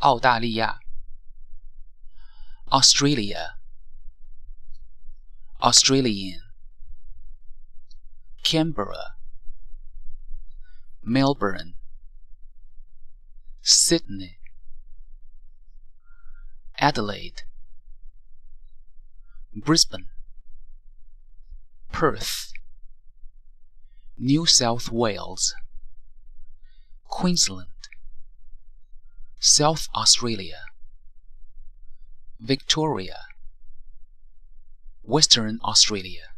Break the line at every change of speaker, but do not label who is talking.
澳大利亚，Australia。Australian, Canberra, Melbourne, Sydney, Adelaide, Brisbane, Perth, New South Wales, Queensland, South Australia, Victoria. Western Australia